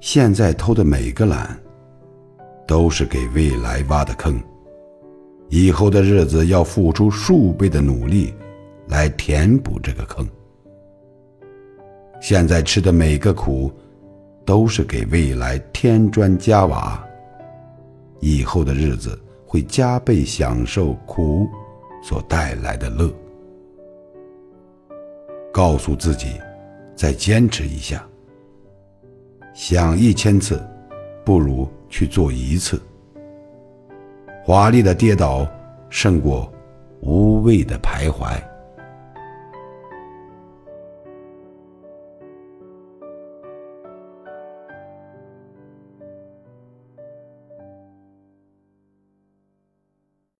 现在偷的每个懒，都是给未来挖的坑。以后的日子要付出数倍的努力，来填补这个坑。现在吃的每个苦，都是给未来添砖加瓦。以后的日子会加倍享受苦所带来的乐。告诉自己，再坚持一下。想一千次，不如去做一次。华丽的跌倒，胜过无谓的徘徊。